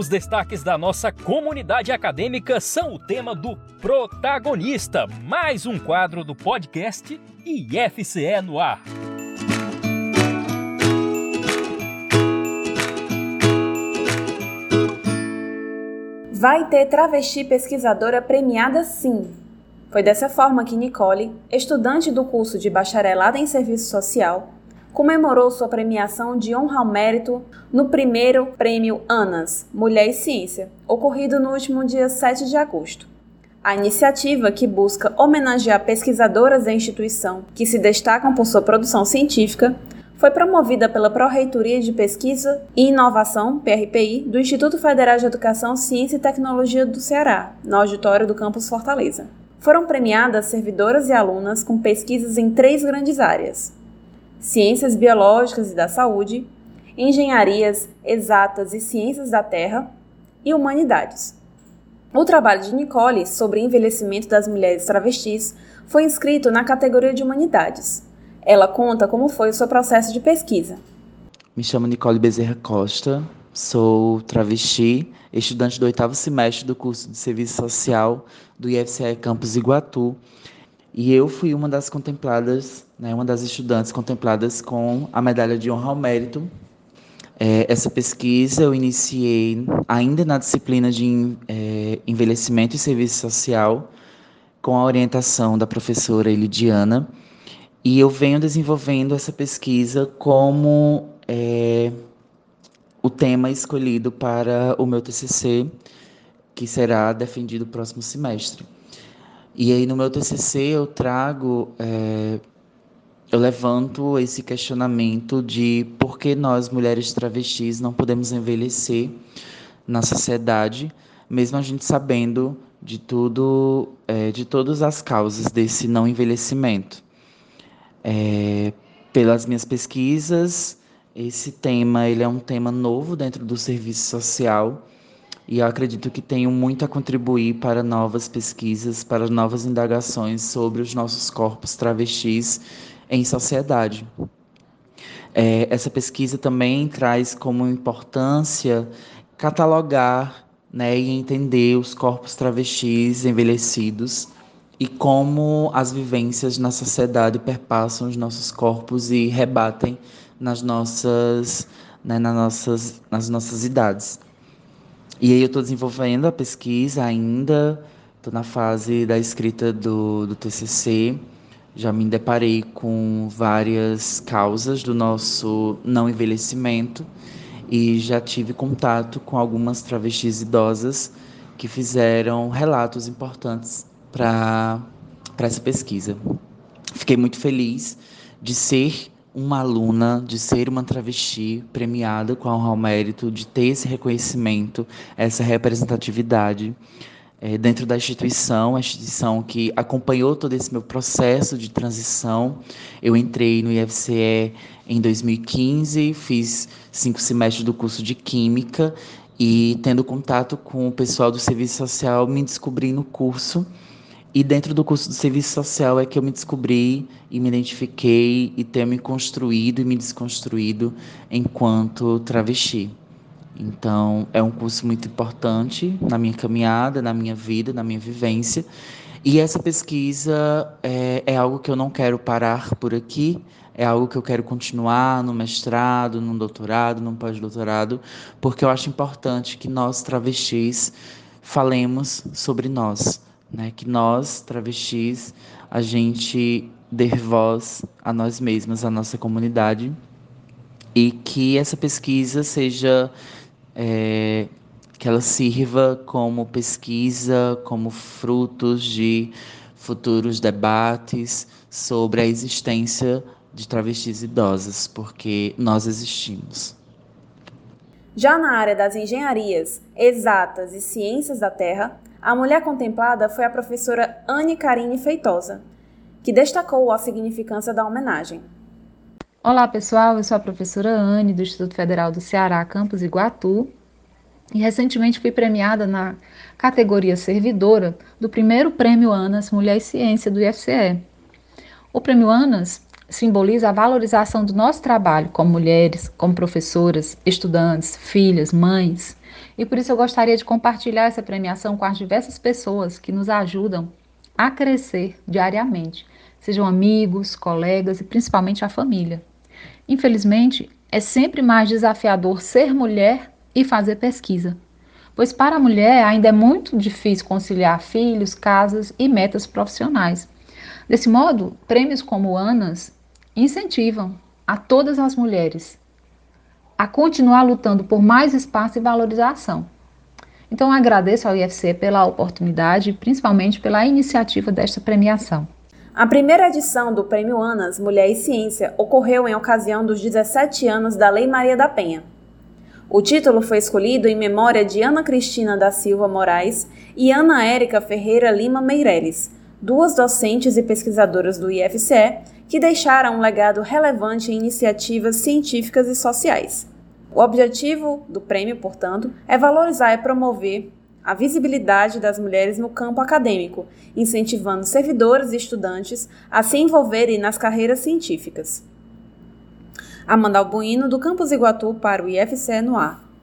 Os destaques da nossa comunidade acadêmica são o tema do Protagonista, mais um quadro do podcast IFCE no ar. Vai ter travesti pesquisadora premiada sim. Foi dessa forma que Nicole, estudante do curso de bacharelado em serviço social, comemorou sua premiação de honra ao mérito no primeiro Prêmio ANAS Mulher e Ciência, ocorrido no último dia 7 de agosto. A iniciativa, que busca homenagear pesquisadoras da instituição que se destacam por sua produção científica, foi promovida pela Pró-Reitoria de Pesquisa e Inovação, PRPI, do Instituto Federal de Educação, Ciência e Tecnologia do Ceará, no auditório do campus Fortaleza. Foram premiadas servidoras e alunas com pesquisas em três grandes áreas: ciências biológicas e da saúde, engenharias exatas e ciências da terra e humanidades. O trabalho de Nicole sobre envelhecimento das mulheres travestis foi inscrito na categoria de humanidades. Ela conta como foi o seu processo de pesquisa. Me chamo Nicole Bezerra Costa, sou travesti, estudante do oitavo semestre do curso de Serviço Social do IFCE Campus Iguatu. E eu fui uma das contempladas, né, uma das estudantes contempladas com a medalha de honra ao mérito. É, essa pesquisa eu iniciei ainda na disciplina de é, envelhecimento e serviço social, com a orientação da professora Elidiana e eu venho desenvolvendo essa pesquisa como é, o tema escolhido para o meu TCC, que será defendido próximo semestre. E aí no meu TCC eu trago, é, eu levanto esse questionamento de por que nós mulheres travestis não podemos envelhecer na sociedade, mesmo a gente sabendo de tudo, é, de todas as causas desse não envelhecimento. É, pelas minhas pesquisas, esse tema ele é um tema novo dentro do serviço social e eu acredito que tenho muito a contribuir para novas pesquisas, para novas indagações sobre os nossos corpos travestis em sociedade. É, essa pesquisa também traz como importância catalogar né, e entender os corpos travestis envelhecidos e como as vivências na sociedade perpassam os nossos corpos e rebatem nas nossas, né, nas nossas, nas nossas idades. E aí eu estou desenvolvendo a pesquisa ainda, estou na fase da escrita do, do TCC, já me deparei com várias causas do nosso não envelhecimento e já tive contato com algumas travestis idosas que fizeram relatos importantes para essa pesquisa. Fiquei muito feliz de ser uma aluna, de ser uma travesti premiada com ao mérito, de ter esse reconhecimento, essa representatividade é, dentro da instituição, a instituição que acompanhou todo esse meu processo de transição. Eu entrei no IFCE em 2015, fiz cinco semestres do curso de Química e, tendo contato com o pessoal do serviço social, me descobri no curso e dentro do curso de serviço social é que eu me descobri e me identifiquei e tenho me construído e me desconstruído enquanto travesti. Então, é um curso muito importante na minha caminhada, na minha vida, na minha vivência. E essa pesquisa é, é algo que eu não quero parar por aqui, é algo que eu quero continuar no mestrado, no doutorado, no pós-doutorado, porque eu acho importante que nós, travestis, falemos sobre nós né? Que nós, travestis, a gente dê voz a nós mesmas, à nossa comunidade, e que essa pesquisa seja é, que ela sirva como pesquisa, como frutos de futuros debates sobre a existência de travestis idosas, porque nós existimos. Já na área das engenharias, exatas e ciências da terra, a mulher contemplada foi a professora Anne Karine Feitosa, que destacou a significância da homenagem. Olá pessoal, eu sou a professora Anne do Instituto Federal do Ceará, campus Iguatu, e recentemente fui premiada na categoria servidora do primeiro Prêmio ANAS Mulher e Ciência do IFCE. O Prêmio ANAS simboliza a valorização do nosso trabalho como mulheres, como professoras, estudantes, filhas, mães, E por isso eu gostaria de compartilhar essa premiação com as diversas pessoas que nos ajudam a crescer diariamente, sejam amigos, colegas e principalmente a família. Infelizmente, é sempre mais desafiador ser mulher e fazer pesquisa, pois para a mulher ainda é muito difícil conciliar filhos, casas e metas profissionais. Desse modo, prêmios como ANAS incentivam a todas as mulheres a continuar lutando por mais espaço e valorização. Então, agradeço ao IFC pela oportunidade e principalmente pela iniciativa desta premiação. A primeira edição do Prêmio ANAS Mulher e Ciência ocorreu em ocasião dos 17 anos da Lei Maria da Penha. O título foi escolhido em memória de Ana Cristina da Silva Moraes e Ana Érica Ferreira Lima Meireles, duas docentes e pesquisadoras do IFCE que deixaram um legado relevante em iniciativas científicas e sociais. O objetivo do prêmio, portanto, é valorizar e promover a visibilidade das mulheres no campo acadêmico, incentivando servidores e estudantes a se envolverem nas carreiras científicas. Amanda Albuino, do Campus Iguatu, para o IFCE no ar.